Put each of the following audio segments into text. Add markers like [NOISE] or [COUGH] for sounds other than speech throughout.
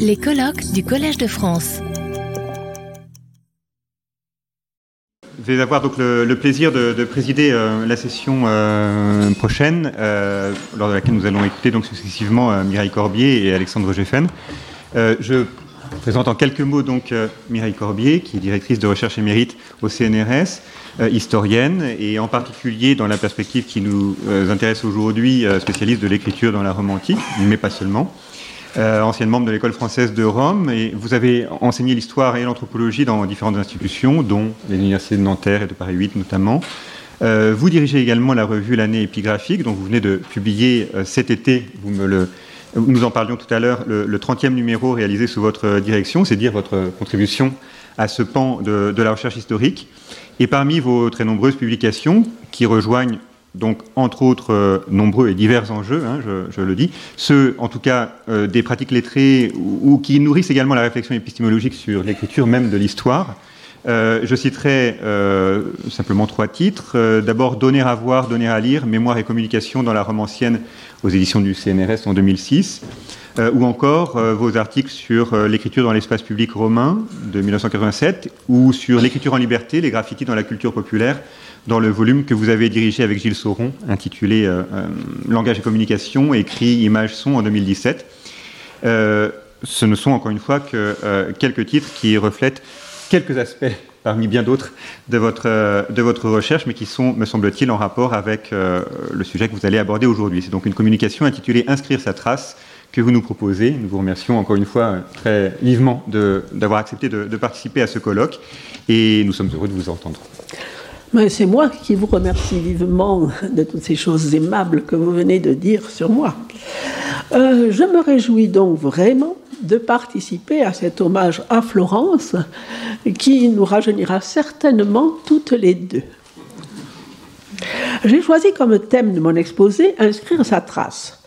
Les colloques du Collège de France. Je vais avoir donc le, plaisir de, présider euh, la session euh, prochaine, euh, lors de laquelle nous allons écouter donc successivement Mireille Corbier et Alexandre Geffen. je présente en quelques mots donc Mireille Corbier, qui est directrice de recherche émérite au CNRS, historienne et en particulier dans la perspective qui nous intéresse aujourd'hui, spécialiste de l'écriture dans la Rome antique, mais pas seulement. Euh, ancienne membre de l'école française de Rome, et vous avez enseigné l'histoire et l'anthropologie dans différentes institutions, dont l'université de Nanterre et de Paris 8 notamment. Euh, vous dirigez également la revue L'année épigraphique, dont vous venez de publier euh, cet été, le, nous en parlions tout à l'heure, le, 30e numéro réalisé sous votre direction, c'est dire votre contribution à ce pan de la recherche historique. Et parmi vos très nombreuses publications, qui rejoignent donc entre autres euh, nombreux et divers enjeux, hein, je, le dis, ceux en tout cas euh, des pratiques lettrées ou, qui nourrissent également la réflexion épistémologique sur l'écriture même de l'histoire. Euh, je citerai simplement trois titres. D'abord, Donner à voir, donner à lire, mémoire et communication dans la Rome ancienne aux éditions du CNRS en 2006. ou encore vos articles sur l'écriture dans l'espace public romain de 1987 ou sur l'écriture en liberté, les graffitis dans la culture populaire dans le volume que vous avez dirigé avec Gilles Sauron, intitulé euh, euh, Langage et communication, écrit Images, son en 2017. Euh, ce ne sont encore une fois que quelques titres qui reflètent quelques aspects parmi bien d'autres de votre, de votre recherche, mais qui sont, me semble-t-il, en rapport avec le sujet que vous allez aborder aujourd'hui. C'est donc une communication intitulée Inscrire sa trace que vous nous proposez. Nous vous remercions encore une fois très vivement d'avoir accepté de participer à ce colloque et nous sommes heureux de vous entendre. C'est moi qui vous remercie vivement de toutes ces choses aimables que vous venez de dire sur moi. Euh, je me réjouis donc vraiment de participer à cet hommage à Florence qui nous rajeunira certainement toutes les deux. J'ai choisi comme thème de mon exposé Inscrire sa trace.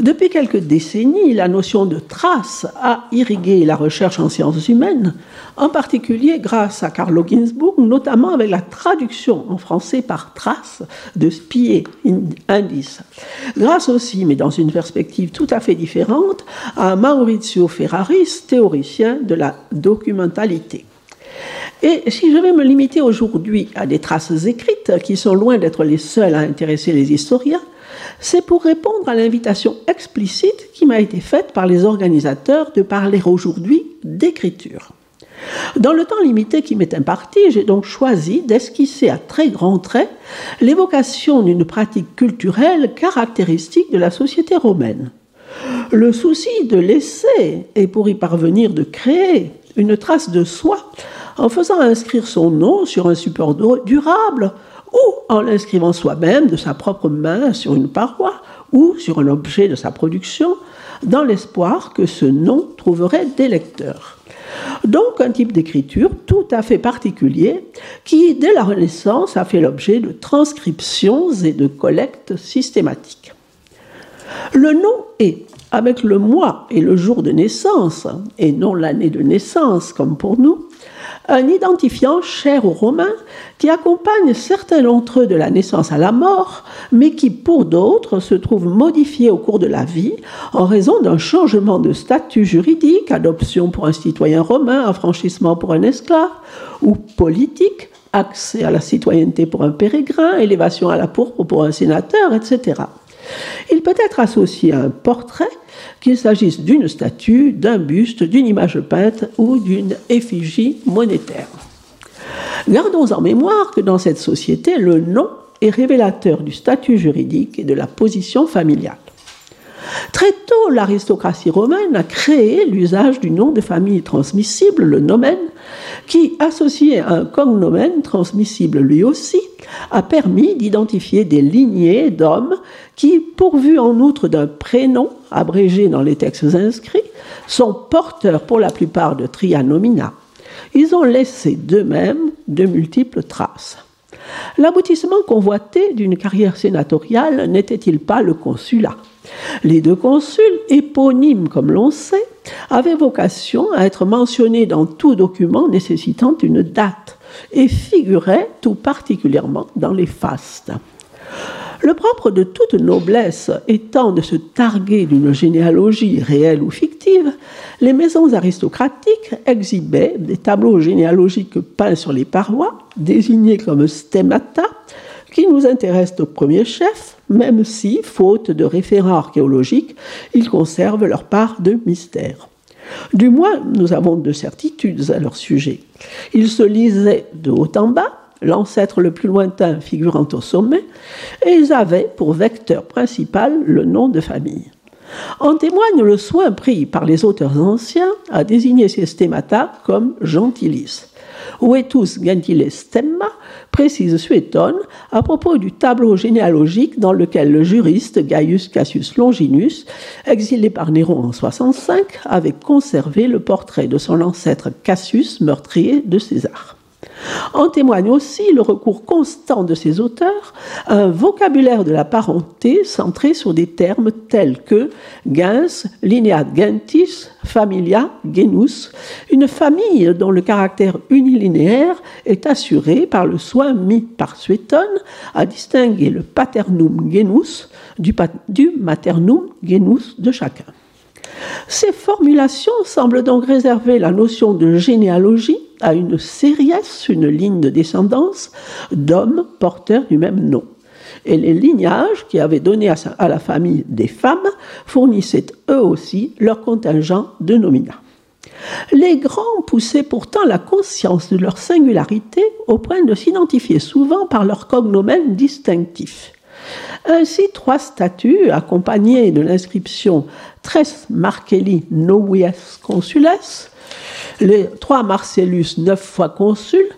Depuis quelques décennies, la notion de trace a irrigué la recherche en sciences humaines, en particulier grâce à Carlo Ginzburg, notamment avec la traduction en français par trace de spier, indice. Grâce aussi, mais dans une perspective tout à fait différente, à Maurizio Ferraris, théoricien de la documentalité. Et si je vais me limiter aujourd'hui à des traces écrites, qui sont loin d'être les seules à intéresser les historiens, c'est pour répondre à l'invitation explicite qui m'a été faite par les organisateurs de parler aujourd'hui d'écriture. Dans le temps limité qui m'est imparti, j'ai donc choisi d'esquisser à très grands traits l'évocation d'une pratique culturelle caractéristique de la société romaine. Le souci de laisser, et pour y parvenir de créer, une trace de soi, en faisant inscrire son nom sur un support durable, ou en l'inscrivant soi-même de sa propre main sur une paroi ou sur un objet de sa production, dans l'espoir que ce nom trouverait des lecteurs. Donc un type d'écriture tout à fait particulier qui, dès la Renaissance, a fait l'objet de transcriptions et de collectes systématiques. Le nom est, avec le mois et le jour de naissance, et non l'année de naissance comme pour nous, un identifiant cher aux Romains qui accompagne certains d'entre eux de la naissance à la mort, mais qui pour d'autres se trouve modifié au cours de la vie en raison d'un changement de statut juridique, adoption pour un citoyen romain, affranchissement pour un esclave, ou politique, accès à la citoyenneté pour un pérégrin, élévation à la pourpre pour un sénateur, etc. Il peut être associé à un portrait, qu'il s'agisse d'une statue, d'un buste, d'une image peinte ou d'une effigie monétaire. Gardons en mémoire que dans cette société, le nom est révélateur du statut juridique et de la position familiale. Très tôt, l'aristocratie romaine a créé l'usage du nom de famille transmissible, le nomen, qui, associé à un cognomen transmissible lui aussi, a permis d'identifier des lignées d'hommes qui, pourvus en outre d'un prénom abrégé dans les textes inscrits, sont porteurs pour la plupart de trianomina. Ils ont laissé d'eux-mêmes de multiples traces. L'aboutissement convoité d'une carrière sénatoriale n'était-il pas le consulat? Les deux consuls, éponymes comme l'on sait, avaient vocation à être mentionnés dans tout document nécessitant une date et figuraient tout particulièrement dans les fastes. Le propre de toute noblesse étant de se targuer d'une généalogie réelle ou fictive, les maisons aristocratiques exhibaient des tableaux généalogiques peints sur les parois, désignés comme stemata, qui nous intéressent au premier chef, même si, faute de référents archéologiques, ils conservent leur part de mystère. Du moins, nous avons de certitudes à leur sujet. Ils se lisaient de haut en bas, l'ancêtre le plus lointain figurant au sommet, et ils avaient pour vecteur principal le nom de famille. En témoigne le soin pris par les auteurs anciens à désigner ces stemata comme gentilis. Vetus gentiles stemma précise Suétone à propos du tableau généalogique dans lequel le juriste Gaius Cassius Longinus, exilé par Néron en 65, avait conservé le portrait de son ancêtre Cassius, meurtrier de César. En témoigne aussi le recours constant de ces auteurs à un vocabulaire de la parenté centré sur des termes tels que gens, lineat gentis, familia, genus, une famille dont le caractère unilinéaire est assuré par le soin mis par Suétone à distinguer le paternum genus du maternum genus de chacun. Ces formulations semblent donc réserver la notion de généalogie à une sériesse, une ligne de descendance d'hommes porteurs du même nom. Et les lignages qui avaient donné à, la famille des femmes fournissaient eux aussi leur contingent de nominats. Les grands poussaient pourtant la conscience de leur singularité au point de s'identifier souvent par leur cognomen distinctif. Ainsi, trois statues accompagnées de l'inscription Tres Marcelli Novies Consules, les trois Marcellus neuf fois consuls,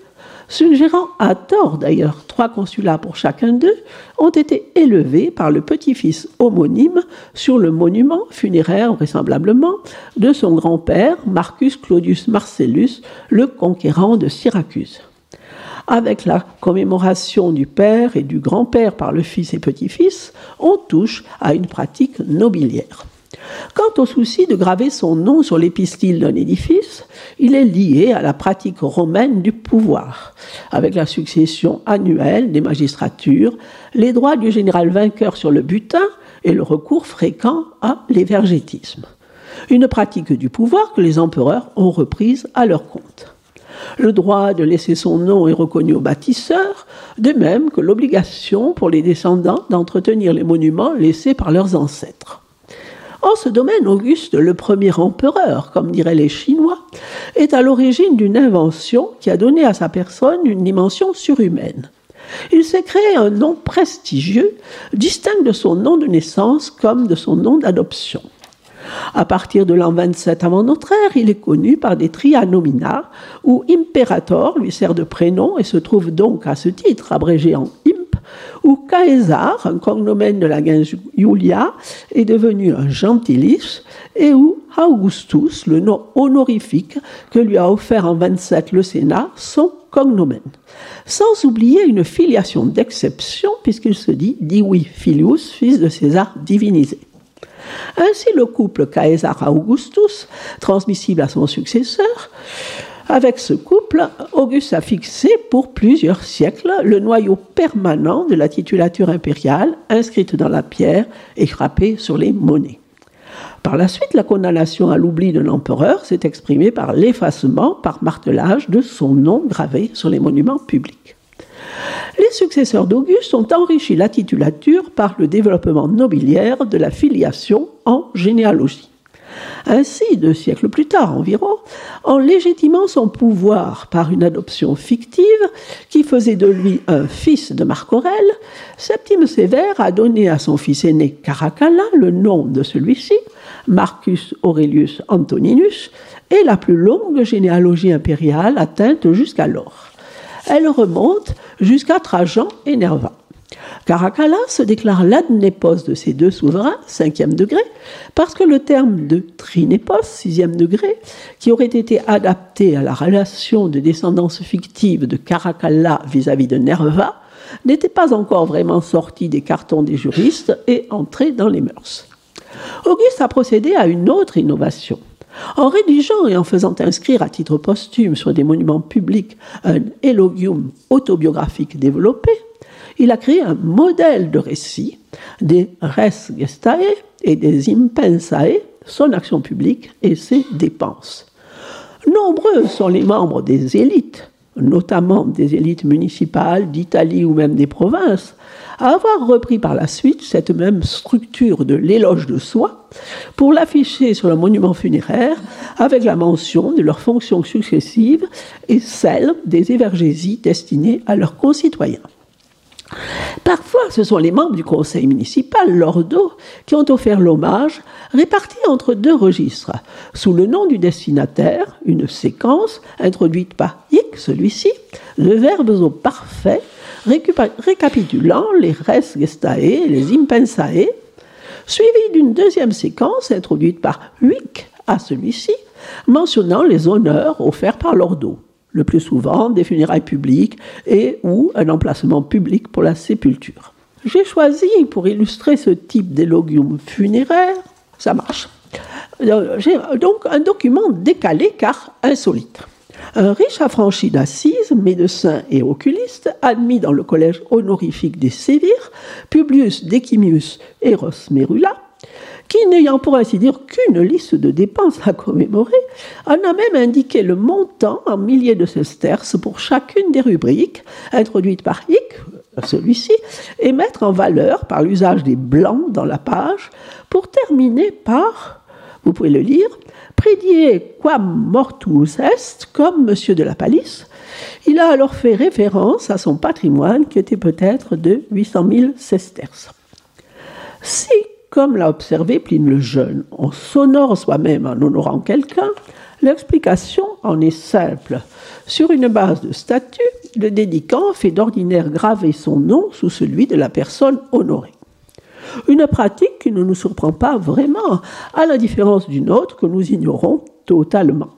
suggérant à tort d'ailleurs trois consulats pour chacun d'eux, ont été élevés par le petit-fils homonyme sur le monument funéraire vraisemblablement de son grand-père Marcus Claudius Marcellus, le conquérant de Syracuse avec la commémoration du père et du grand-père par le fils et petit-fils, on touche à une pratique nobiliaire. Quant au souci de graver son nom sur l'épistyle d'un édifice, il est lié à la pratique romaine du pouvoir, avec la succession annuelle des magistratures, les droits du général vainqueur sur le butin et le recours fréquent à l'évergétisme. Une pratique du pouvoir que les empereurs ont reprise à leur compte. Le droit de laisser son nom est reconnu aux bâtisseurs, de même que l'obligation pour les descendants d'entretenir les monuments laissés par leurs ancêtres. En ce domaine, Auguste, le premier empereur, comme diraient les Chinois, est à l'origine d'une invention qui a donné à sa personne une dimension surhumaine. Il s'est créé un nom prestigieux, distinct de son nom de naissance comme de son nom d'adoption. À partir de l'an 27 avant notre ère, il est connu par des trianomina, où imperator lui sert de prénom et se trouve donc à ce titre abrégé en imp, où Caesar, un cognomen de la gens Julia, est devenu un gentilis, et où Augustus, le nom honorifique que lui a offert en 27 le Sénat, son cognomen. Sans oublier une filiation d'exception, puisqu'il se dit Divi Filius, fils de César divinisé. Ainsi, le couple Caesar Augustus, transmissible à son successeur, avec ce couple, Auguste a fixé pour plusieurs siècles le noyau permanent de la titulature impériale inscrite dans la pierre et frappée sur les monnaies. Par la suite, la condamnation à l'oubli de l'empereur s'est exprimée par l'effacement par martelage de son nom gravé sur les monuments publics. Les successeurs d'Auguste ont enrichi la titulature par le développement nobiliaire de la filiation en généalogie. Ainsi, deux siècles plus tard environ, en légitimant son pouvoir par une adoption fictive qui faisait de lui un fils de Marc Aurèle, Septime Sévère a donné à son fils aîné Caracalla le nom de celui-ci, Marcus Aurelius Antoninus, et la plus longue généalogie impériale atteinte jusqu'alors. Elle remonte jusqu'à Trajan et Nerva. Caracalla se déclare l'adnépos de ces deux souverains, cinquième degré, parce que le terme de trinépos, sixième degré, qui aurait été adapté à la relation de descendance fictive de Caracalla vis-à-vis de Nerva, n'était pas encore vraiment sorti des cartons des juristes et entré dans les mœurs. Auguste a procédé à une autre innovation. En rédigeant et en faisant inscrire à titre posthume sur des monuments publics un élogium autobiographique développé, il a créé un modèle de récit des res gestae et des impensae, son action publique et ses dépenses. Nombreux sont les membres des élites, notamment des élites municipales d'Italie ou même des provinces, à avoir repris par la suite cette même structure de l'éloge de soi pour l'afficher sur le monument funéraire avec la mention de leurs fonctions successives et celle des évergésies destinées à leurs concitoyens. Parfois, ce sont les membres du conseil municipal, l'Ordo, qui ont offert l'hommage, réparti entre deux registres. Sous le nom du destinataire, une séquence introduite par Hic, celui-ci, de verbes au parfait, récapitulant les res gestae les impensae, suivie d'une deuxième séquence introduite par Huic à celui-ci, mentionnant les honneurs offerts par l'Ordo le plus souvent des funérailles publiques et ou un emplacement public pour la sépulture. J'ai choisi pour illustrer ce type d'élogium funéraire, ça marche. Euh, j'ai donc un document décalé car insolite. Un riche affranchi d'Assise, médecin et oculiste, admis dans le collège honorifique des Sévires, Publius Decimius Eros Merula, qui, n'ayant pour ainsi dire qu'une liste de dépenses à commémorer, en a même indiqué le montant en milliers de sesterces pour chacune des rubriques, introduites par Hic, celui-ci, et mettre en valeur par l'usage des blancs dans la page, pour terminer par, vous pouvez le lire, Prédier quam mortus est, comme Monsieur de la Palisse, il a alors fait référence à son patrimoine qui était peut-être de 800 000 sesterces. Si comme l'a observé Pline le Jeune, on s'honore soi-même en honorant quelqu'un, l'explication en est simple. Sur une base de statut, le dédicant fait d'ordinaire graver son nom sous celui de la personne honorée. Une pratique qui ne nous surprend pas vraiment, à la différence d'une autre que nous ignorons totalement.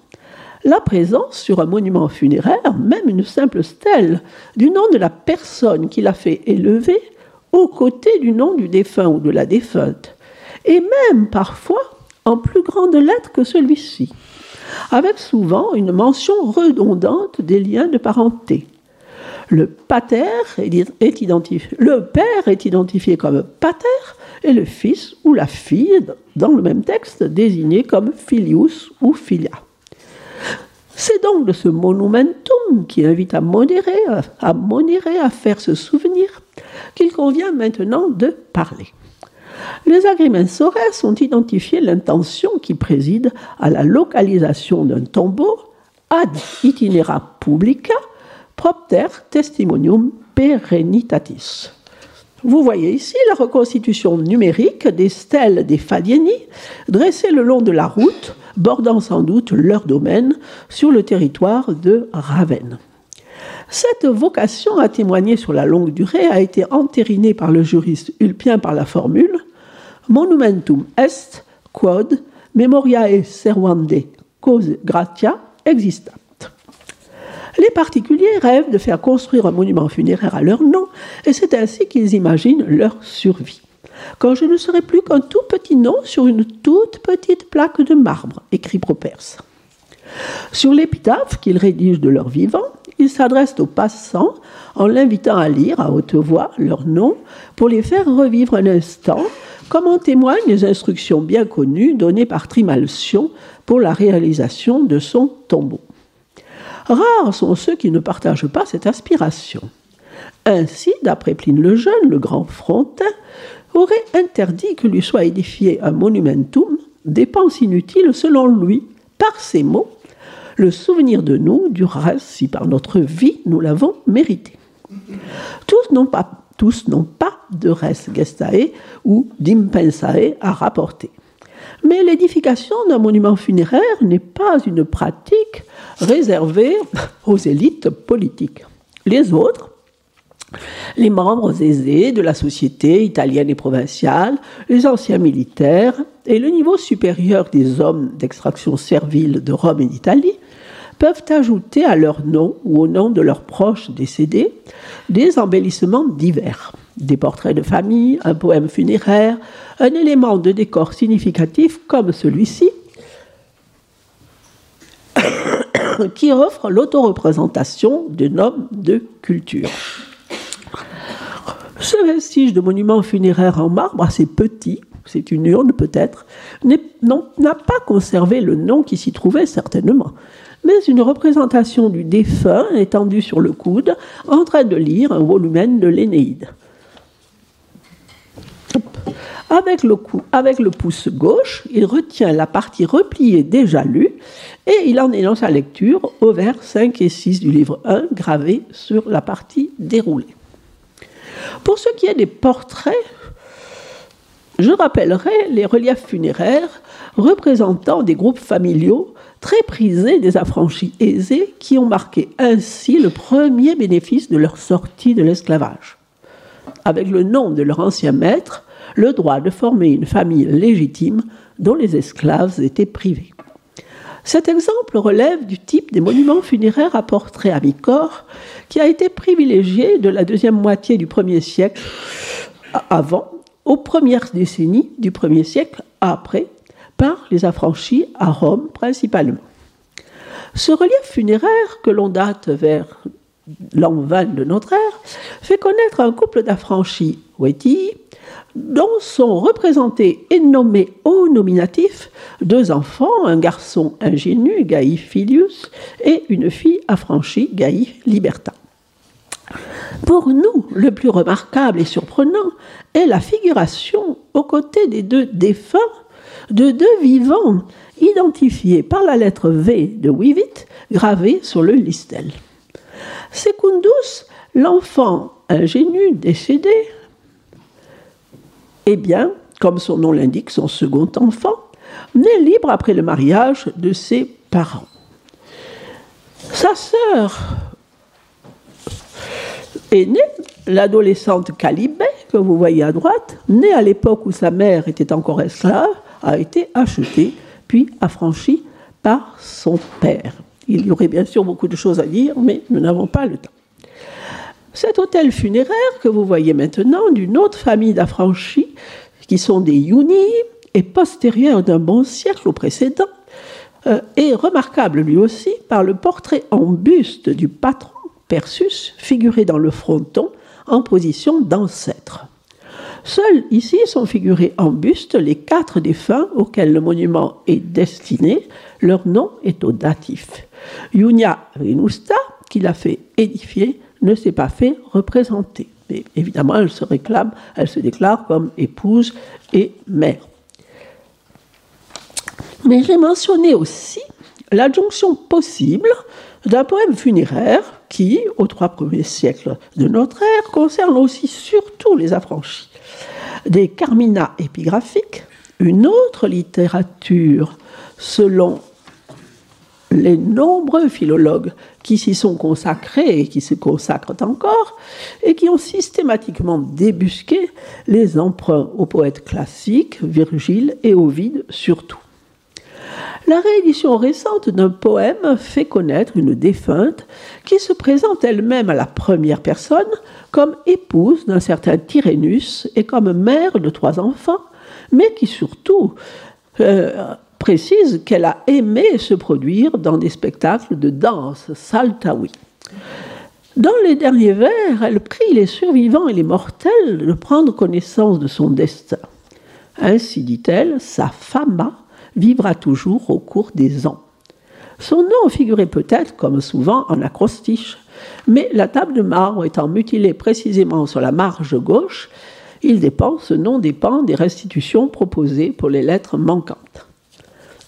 La présence sur un monument funéraire, même une simple stèle, du nom de la personne qui l'a fait élever, aux côtés du nom du défunt ou de la défunte, et même parfois en plus grande lettre que celui-ci, avec souvent une mention redondante des liens de parenté. Le pater est identifié, père est identifié comme pater et le fils ou la fille, dans le même texte, désigné comme filius ou filia. C'est donc de ce monumentum qui invite à modérer, à modérer, à faire se souvenir, qu'il convient maintenant de parler. Les agrimensores ont identifié l'intention qui préside à la localisation d'un tombeau ad itinera publica propter testimonium perennitatis. Vous voyez ici la reconstitution numérique des stèles des Fadieni dressées le long de la route, bordant sans doute leur domaine sur le territoire de Ravenne. Cette vocation à témoigner sur la longue durée a été entérinée par le juriste Ulpien par la formule Monumentum est quod memoriae servande cause gratia existat. Les particuliers rêvent de faire construire un monument funéraire à leur nom, et c'est ainsi qu'ils imaginent leur survie. Quand je ne serai plus qu'un tout petit nom sur une toute petite plaque de marbre, écrit Properce. Sur l'épitaphe qu'ils rédigent de leur vivant, s'adressent aux passants en l'invitant à lire à haute voix leur nom pour les faire revivre un instant, comme en témoignent les instructions bien connues données par Trimalcion pour la réalisation de son tombeau. Rares sont ceux qui ne partagent pas cette aspiration. Ainsi, d'après Pline le Jeune, le grand Frontin aurait interdit que lui soit édifié un monumentum, dépense inutile selon lui, par ces mots, le souvenir de nous durera si par notre vie nous l'avons mérité. Tous n'ont pas, tous n'ont pas de res gestae ou d'impensae à rapporter. Mais l'édification d'un monument funéraire n'est pas une pratique réservée aux élites politiques. Les autres, les membres aisés de la société italienne et provinciale, les anciens militaires et le niveau supérieur des hommes d'extraction servile de Rome et d'Italie peuvent ajouter à leur nom ou au nom de leurs proches décédés des embellissements divers, des portraits de famille, un poème funéraire, un élément de décor significatif comme celui-ci, [COUGHS] qui offre l'autoreprésentation d'un homme de culture. Ce vestige de monument funéraire en marbre assez petit c'est une urne peut-être, n'a pas conservé le nom qui s'y trouvait certainement, mais une représentation du défunt étendu sur le coude en train de lire un volume de l'Énéide. Avec le, pouce gauche, il retient la partie repliée déjà lue et il en dans sa lecture au vers 5 et 6 du livre 1 gravé sur la partie déroulée. Pour ce qui est des portraits, je rappellerai les reliefs funéraires représentant des groupes familiaux très prisés des affranchis aisés qui ont marqué ainsi le premier bénéfice de leur sortie de l'esclavage. Avec le nom de leur ancien maître, le droit de former une famille légitime dont les esclaves étaient privés. Cet exemple relève du type des monuments funéraires à portrait à mi-corps qui a été privilégié de la deuxième moitié du premier siècle avant aux premières décennies du premier siècle après par les affranchis à Rome principalement. Ce relief funéraire que l'on date vers l'an 20 de notre ère fait connaître un couple d'affranchis Weti dont sont représentés et nommés au nominatif deux enfants, un garçon ingénu, Gaï Filius, et une fille affranchie, Gaï Liberta. Pour nous, le plus remarquable et surprenant est la figuration aux côtés des deux défunts de deux vivants identifiés par la lettre V de Wivit gravée sur le listel. Secundus, l'enfant ingénu décédé, eh bien, comme son nom l'indique, son second enfant, né libre après le mariage de ses parents. Sa sœur est née, l'adolescente Calibé, que vous voyez à droite, née à l'époque où sa mère était encore esclave, a été achetée puis affranchie par son père. Il y aurait bien sûr beaucoup de choses à dire, mais nous n'avons pas le temps. Cet hôtel funéraire que vous voyez maintenant d'une autre famille d'affranchis, qui sont des Yuni, est postérieur d'un bon siècle au précédent, euh, est remarquable lui aussi par le portrait en buste du patron Persus figuré dans le fronton en position d'ancêtre. Seuls ici sont figurés en buste les quatre défunts auxquels le monument est destiné. Leur nom est au datif. Yunia Rinusta, qui l'a fait édifier, ne s'est pas fait représenter. Mais évidemment, elle se réclame, elle se déclare comme épouse et mère. Mais j'ai mentionné aussi l'adjonction possible d'un poème funéraire qui, aux trois premiers siècles de notre ère, concerne aussi surtout les affranchis. Des carmina épigraphiques, une autre littérature selon les nombreux philologues qui s'y sont consacrés et qui se consacrent encore, et qui ont systématiquement débusqué les emprunts aux poètes classiques, Virgile et Ovide surtout. La réédition récente d'un poème fait connaître une défunte qui se présente elle-même à la première personne comme épouse d'un certain Tyrannus et comme mère de trois enfants, mais qui surtout euh, précise qu'elle a aimé se produire dans des spectacles de danse saltawi. Dans les derniers vers, elle prie les survivants et les mortels de prendre connaissance de son destin. Ainsi dit-elle, sa fama vivra toujours au cours des ans. Son nom figurait peut-être, comme souvent, en acrostiche, mais la table de marbre étant mutilée précisément sur la marge gauche, il dépend, ce nom dépend des restitutions proposées pour les lettres manquantes.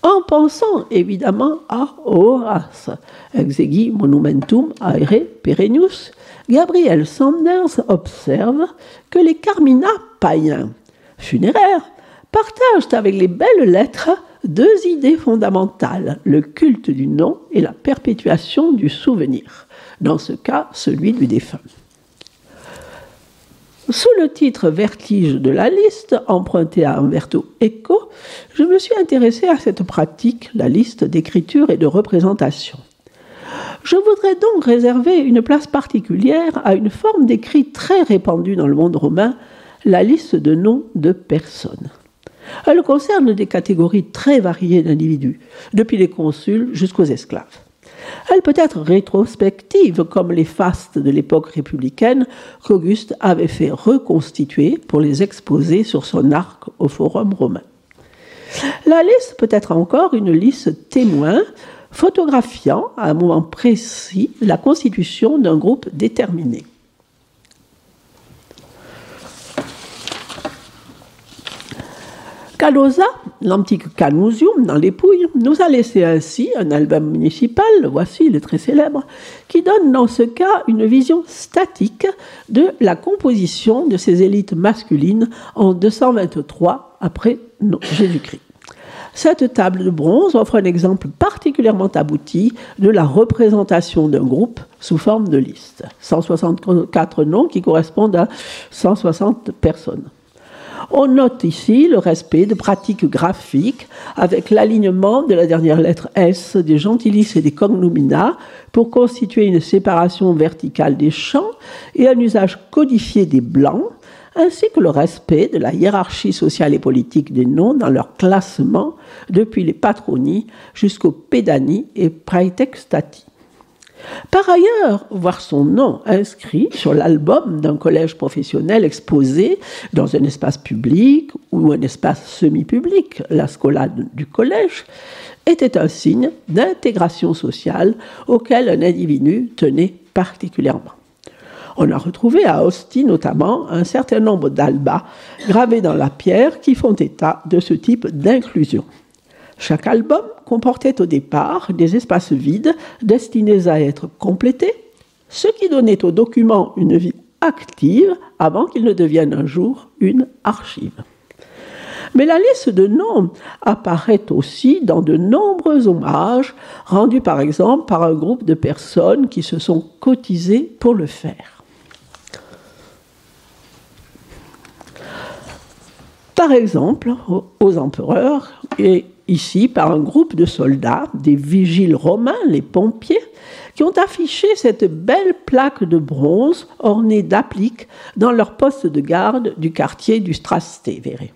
En pensant évidemment à Horace, exegi monumentum aere perennius, Gabriel Sanders observe que les carmina païens funéraires partagent avec les belles lettres deux idées fondamentales, le culte du nom et la perpétuation du souvenir, dans ce cas celui du défunt. Sous le titre Vertige de la liste, emprunté à Umberto Eco, je me suis intéressé à cette pratique, la liste d'écriture et de représentation. Je voudrais donc réserver une place particulière à une forme d'écrit très répandue dans le monde romain, la liste de noms de personnes. Elle concerne des catégories très variées d'individus, depuis les consuls jusqu'aux esclaves. Elle peut être rétrospective, comme les fastes de l'époque républicaine qu'Auguste avait fait reconstituer pour les exposer sur son arc au Forum romain. La liste peut être encore une liste témoin photographiant à un moment précis la constitution d'un groupe déterminé. Calosa, l'antique Canusium dans les Pouilles, nous a laissé ainsi un album municipal, voici le très célèbre, qui donne dans ce cas une vision statique de la composition de ces élites masculines en 223 après Jésus-Christ. Cette table de bronze offre un exemple particulièrement abouti de la représentation d'un groupe sous forme de liste. 164 noms qui correspondent à 160 personnes. On note ici le respect de pratiques graphiques avec l'alignement de la dernière lettre S des gentilis et des cognomina pour constituer une séparation verticale des champs et un usage codifié des blancs, ainsi que le respect de la hiérarchie sociale et politique des noms dans leur classement depuis les patronies jusqu'aux pédanies et praetextati. Par ailleurs, voir son nom inscrit sur l'album d'un collège professionnel exposé dans un espace public ou un espace semi-public, la scolade du collège, était un signe d'intégration sociale auquel un individu tenait particulièrement. On a retrouvé à Ostie notamment un certain nombre d'albas gravés dans la pierre qui font état de ce type d'inclusion. Chaque album comportait au départ des espaces vides destinés à être complétés, ce qui donnait au document une vie active avant qu'il ne devienne un jour une archive. Mais la liste de noms apparaît aussi dans de nombreux hommages rendus par exemple par un groupe de personnes qui se sont cotisées pour le faire. Par exemple, aux empereurs et ici par un groupe de soldats, des vigiles romains, les pompiers, qui ont affiché cette belle plaque de bronze ornée d'appliques dans leur poste de garde du quartier du Strastevere.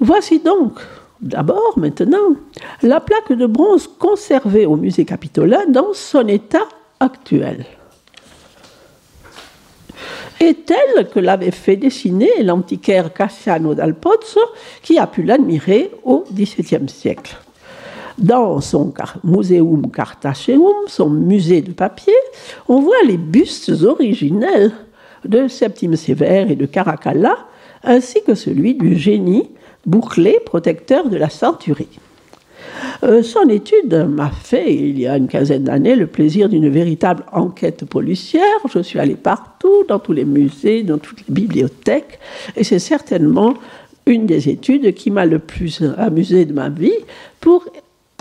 Voici donc d'abord maintenant la plaque de bronze conservée au musée capitolin dans son état actuel est telle que l'avait fait dessiner l'antiquaire Cassiano dal Pozzo, qui a pu l'admirer au XVIIe siècle. Dans son Museum Cartaceum, son musée de papier, on voit les bustes originels de Septime Sévère et de Caracalla, ainsi que celui du génie bouclé protecteur de la centurie. Euh, son étude m'a fait, il y a une quinzaine d'années, le plaisir d'une véritable enquête policière. Je suis allé partout, dans tous les musées, dans toutes les bibliothèques, et c'est certainement une des études qui m'a le plus amusé de ma vie pour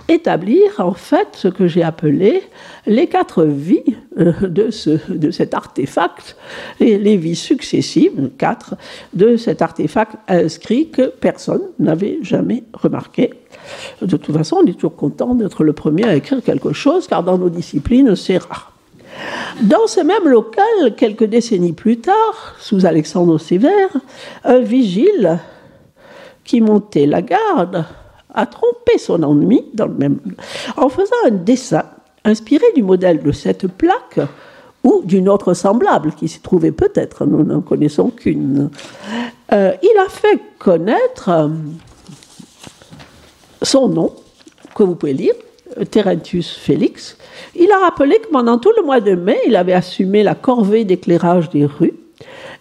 établir en fait ce que j'ai appelé les quatre vies euh, de, ce, de cet artefact, les, les, vies successives, quatre, de cet artefact inscrit que personne n'avait jamais remarqué. De toute façon, on est toujours content d'être le premier à écrire quelque chose, car dans nos disciplines, c'est rare. Dans ce même local, quelques décennies plus tard, sous Alexandre Sévère, un vigile qui montait la garde a trompé son ennemi dans le même, en faisant un dessin inspiré du modèle de cette plaque ou d'une autre semblable qui s'y trouvait peut-être, nous n'en connaissons qu'une. Euh, il a fait connaître son nom, que vous pouvez lire, Terentius Félix. Il a rappelé que pendant tout le mois de mai, il avait assumé la corvée d'éclairage des rues.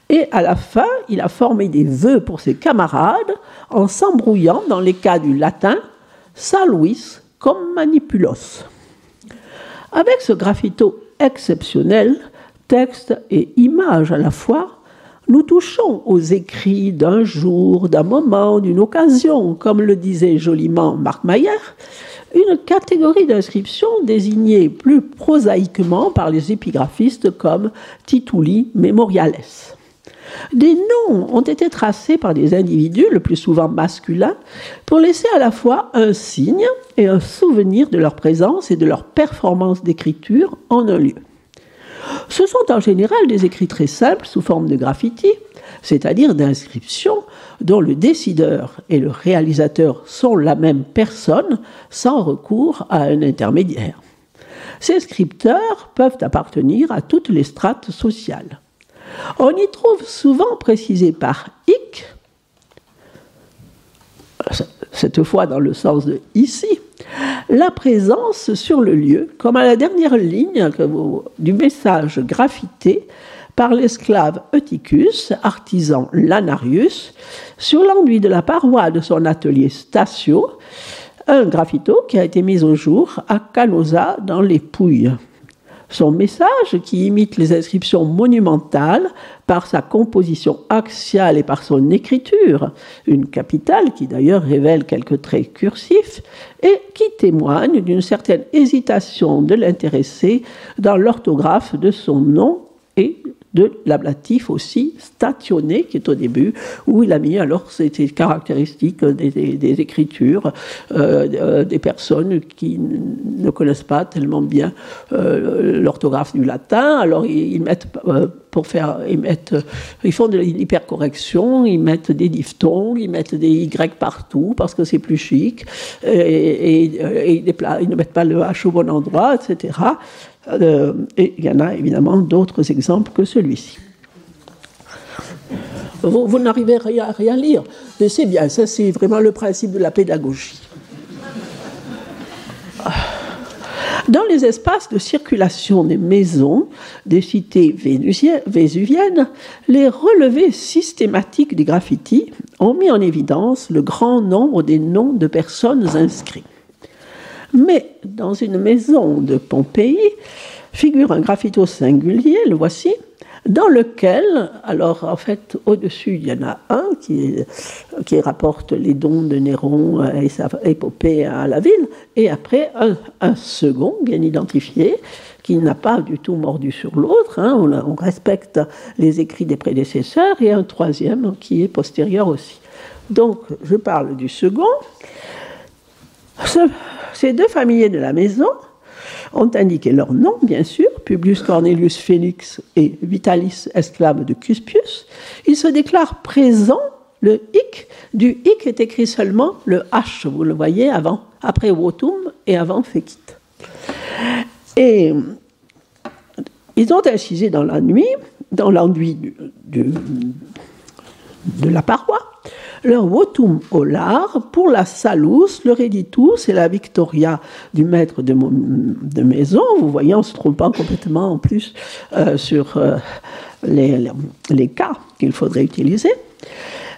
Et à la fin, il a formé des vœux pour ses camarades en s'embrouillant dans les cas du latin Saluis comme manipulos. Avec ce graffito exceptionnel, texte et image à la fois, nous touchons aux écrits d'un jour, d'un moment, d'une occasion, comme le disait joliment Marc Mayer, une catégorie d'inscriptions désignée plus prosaïquement par les épigraphistes comme tituli memoriales. Des noms ont été tracés par des individus, le plus souvent masculins, pour laisser à la fois un signe et un souvenir de leur présence et de leur performance d'écriture en un lieu. Ce sont en général des écrits très simples sous forme de graffiti, c'est-à-dire d'inscriptions dont le décideur et le réalisateur sont la même personne sans recours à un intermédiaire. Ces scripteurs peuvent appartenir à toutes les strates sociales. On y trouve souvent précisé par hic, cette fois dans le sens de ici, la présence sur le lieu, comme à la dernière ligne du message graffité par l'esclave Eutychus, artisan Lanarius, sur l'enduit de la paroi de son atelier Statio, un graffito qui a été mis au jour à Canosa dans les Pouilles. Son message, qui imite les inscriptions monumentales par sa composition axiale et par son écriture, une capitale qui d'ailleurs révèle quelques traits cursifs, et qui témoigne d'une certaine hésitation de l'intéressé dans l'orthographe de son nom de l'ablatif aussi stationné qui est au début, où il a mis alors ces, caractéristiques des, écritures euh, euh, des personnes qui ne connaissent pas tellement bien euh, l'orthographe du latin. Alors ils, mettent pour faire, ils mettent, ils font de l'hypercorrection, ils mettent des diphtongues, ils mettent des y partout parce que c'est plus chic, et, et ils ne mettent pas le h au bon endroit, etc. Euh, et il y en a évidemment d'autres exemples que celui-ci. Vous, n'arrivez à rien lire, mais c'est bien, ça c'est vraiment le principe de la pédagogie. Dans les espaces de circulation des maisons des cités vésuviennes, les relevés systématiques des graffitis ont mis en évidence le grand nombre des noms de personnes inscrits. Mais dans une maison de Pompéi figure un graffito singulier, le voici, dans lequel, alors en fait, au-dessus, il y en a un qui, qui rapporte les dons de Néron et sa épopée à la ville, et après un, second, bien identifié, qui n'a pas du tout mordu sur l'autre, hein, on, respecte les écrits des prédécesseurs, et un troisième qui est postérieur aussi. Donc, je parle du second. Ces deux familles de la maison ont indiqué leur nom, bien sûr, Publius Cornelius Félix et Vitalis, esclave de Cuspius. Ils se déclarent présents. Le hic, du hic est écrit seulement le H, vous le voyez, avant, après Wotum et avant Fekit. Et ils ont incisé dans la nuit, dans l'enduit de la paroi, leur votum olar pour la salus, le reditus et la victoria du maître de, maison. Vous voyez, ne se trompe pas complètement en plus euh, sur euh, les, les, cas qu'il faudrait utiliser.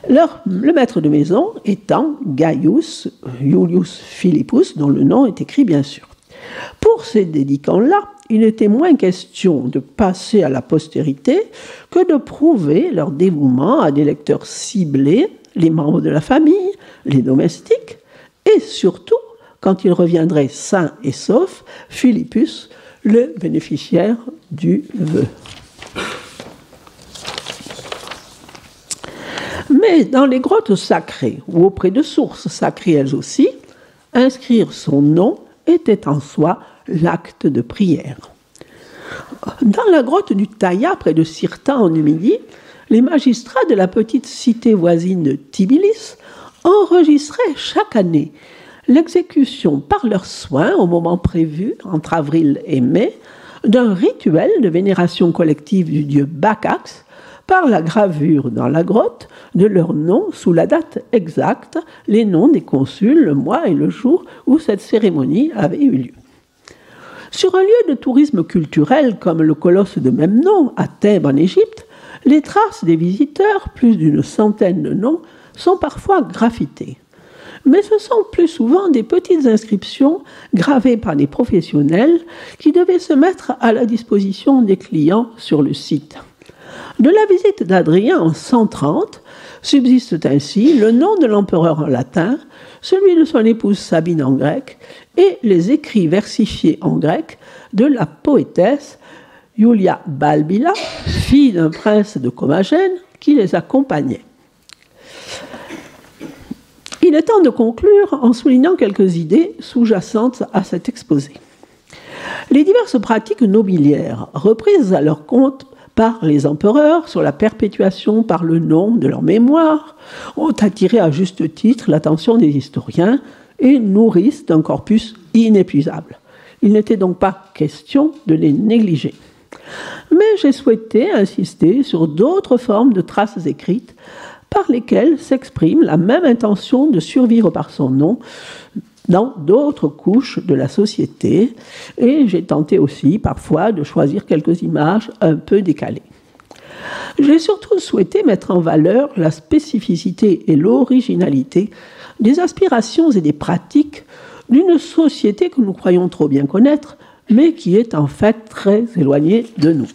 Le maître de maison étant Gaius Julius Philippus, dont le nom est écrit bien sûr. Pour ces dédicants-là, il était moins question de passer à la postérité que de prouver leur dévouement à des lecteurs ciblés les membres de la famille, les domestiques, et surtout, quand il reviendrait sain et sauf, Philippus, le bénéficiaire du vœu. Mais dans les grottes sacrées, ou auprès de sources sacrées elles aussi, inscrire son nom était en soi l'acte de prière. Dans la grotte du Taïa, près de Sirta en Numidie, les magistrats de la petite cité voisine de Tbilis enregistraient chaque année l'exécution par leurs soins au moment prévu, entre avril et mai, d'un rituel de vénération collective du dieu Bakax par la gravure dans la grotte de leurs noms sous la date exacte, les noms des consuls, le mois et le jour où cette cérémonie avait eu lieu. Sur un lieu de tourisme culturel comme le colosse de même nom à Thèbes en Égypte, les traces des visiteurs, plus d'une centaine de noms, sont parfois graffitées. Mais ce sont plus souvent des petites inscriptions gravées par des professionnels qui devaient se mettre à la disposition des clients sur le site. De la visite d'Adrien en 130 subsistent ainsi le nom de l'empereur en latin, celui de son épouse Sabine en grec et les écrits versifiés en grec de la poétesse Julia Balbila, fille d'un prince de Comagène, qui les accompagnait. Il est temps de conclure en soulignant quelques idées sous-jacentes à cet exposé. Les diverses pratiques nobiliaires, reprises à leur compte par les empereurs sur la perpétuation par le nom de leur mémoire, ont attiré à juste titre l'attention des historiens et nourrissent un corpus inépuisable. Il n'était donc pas question de les négliger. Mais j'ai souhaité insister sur d'autres formes de traces écrites par lesquelles s'exprime la même intention de survivre par son nom dans d'autres couches de la société. Et j'ai tenté aussi parfois de choisir quelques images un peu décalées. J'ai surtout souhaité mettre en valeur la spécificité et l'originalité des aspirations et des pratiques d'une société que nous croyons trop bien connaître, mais qui est en fait très éloignée de nous.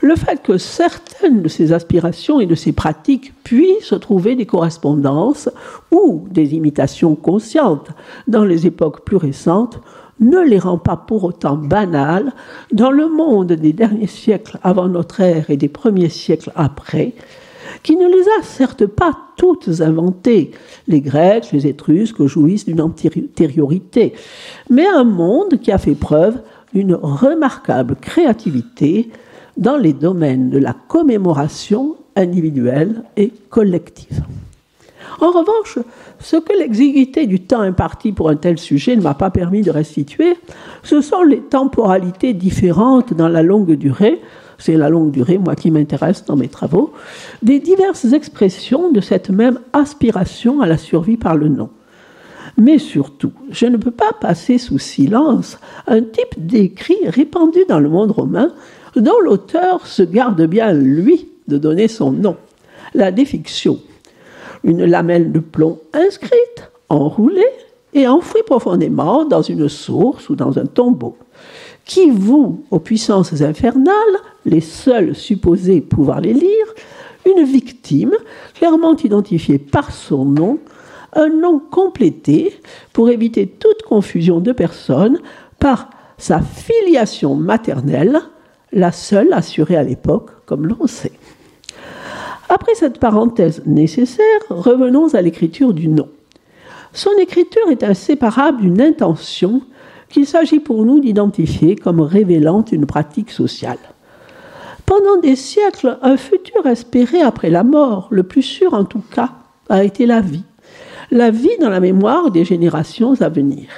Le fait que certaines de ces aspirations et de ces pratiques puissent trouver des correspondances ou des imitations conscientes dans les époques plus récentes ne les rend pas pour autant banales dans le monde des derniers siècles avant notre ère et des premiers siècles après, qui ne les a certes pas toutes inventées. Les Grecs, les Étrusques jouissent d'une antériorité, mais un monde qui a fait preuve d'une remarquable créativité dans les domaines de la commémoration individuelle et collective. En revanche, ce que l'exiguïté du temps imparti pour un tel sujet ne m'a pas permis de restituer, ce sont les temporalités différentes dans la longue durée, c'est la longue durée, moi qui m'intéresse dans mes travaux, des diverses expressions de cette même aspiration à la survie par le nom. Mais surtout, je ne peux pas passer sous silence un type d'écrit répandu dans le monde romain dont l'auteur se garde bien, lui, de donner son nom, la défiction. Une lamelle de plomb inscrite, enroulée et enfouie profondément dans une source ou dans un tombeau, qui voue aux puissances infernales, les seules supposées pouvoir les lire, une victime clairement identifiée par son nom, un nom complété pour éviter toute confusion de personnes par sa filiation maternelle, la seule assurée à l'époque, comme l'on sait. Après cette parenthèse nécessaire, revenons à l'écriture du nom. Son écriture est inséparable d'une intention qu'il s'agit pour nous d'identifier comme révélant une pratique sociale. Pendant des siècles, un futur espéré après la mort, le plus sûr en tout cas, a été la vie. La vie dans la mémoire des générations à venir.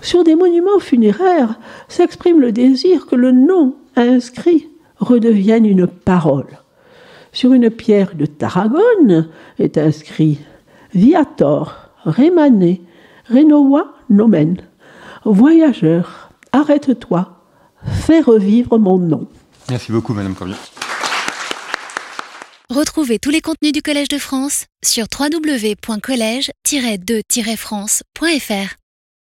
Sur des monuments funéraires s'exprime le désir que le nom inscrit redevienne une parole. Sur une pierre de Tarragone est inscrit Viator, Rémané, Renoa, Nomen. Voyageur, arrête-toi, fais revivre mon nom. Merci beaucoup, Madame Corbier. Retrouvez tous les contenus du Collège de France sur www.colège-2-france.fr.